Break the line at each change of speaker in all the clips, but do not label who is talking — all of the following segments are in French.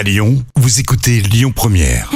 À Lyon, vous écoutez Lyon Première.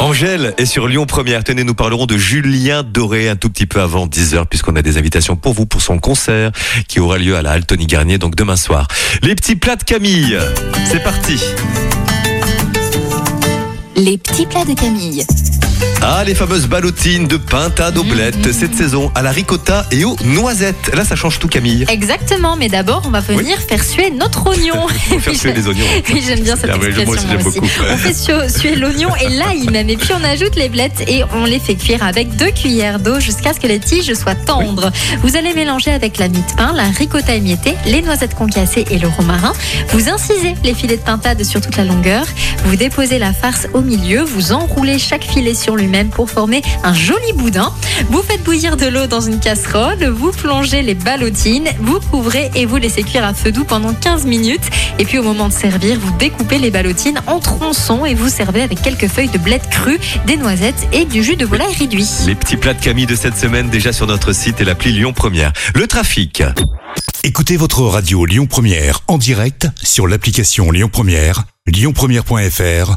Angèle est sur Lyon Première. Tenez, nous parlerons de Julien Doré un tout petit peu avant 10h puisqu'on a des invitations pour vous pour son concert qui aura lieu à la Halle Tony Garnier donc demain soir. Les petits plats de Camille. C'est parti.
Les petits plats de Camille.
Ah, les fameuses ballotines de pintade aux blettes cette saison à la ricotta et aux noisettes. Là, ça change tout Camille.
Exactement, mais d'abord, on va venir faire suer notre oignon.
Faire suer les oignons.
Oui, j'aime bien cette expression
moi aussi, j'aime
moi aussi.
beaucoup.
On fait suer, suer l'oignon et l'ail même. Et puis on ajoute les blettes et on les fait cuire avec deux cuillères d'eau jusqu'à ce que les tiges soient tendres. Vous allez mélanger avec la mie de pain, la ricotta émiettée, les noisettes concassées et le romarin. Vous incisez les filets de pintade sur toute la longueur. Vous déposez la farce au milieu. Vous enroulez chaque filet sur lui-même pour former un joli boudin. Vous faites bouillir de l'eau dans une casserole. Vous plongez les ballotines. Vous couvrez et vous laissez cuire à feu doux pendant 15 minutes. Et puis au moment de servir, vous découpez les ballotines en tronçons et vous servez avec quelques feuilles de bled cru, des noisettes et du jus de volaille réduit.
Les petits plats de Camille de cette semaine déjà sur notre site et l'appli Lyon Première. Le trafic.
Écoutez votre radio Lyon Première en direct sur l'application Lyon Première, lyonpremière.fr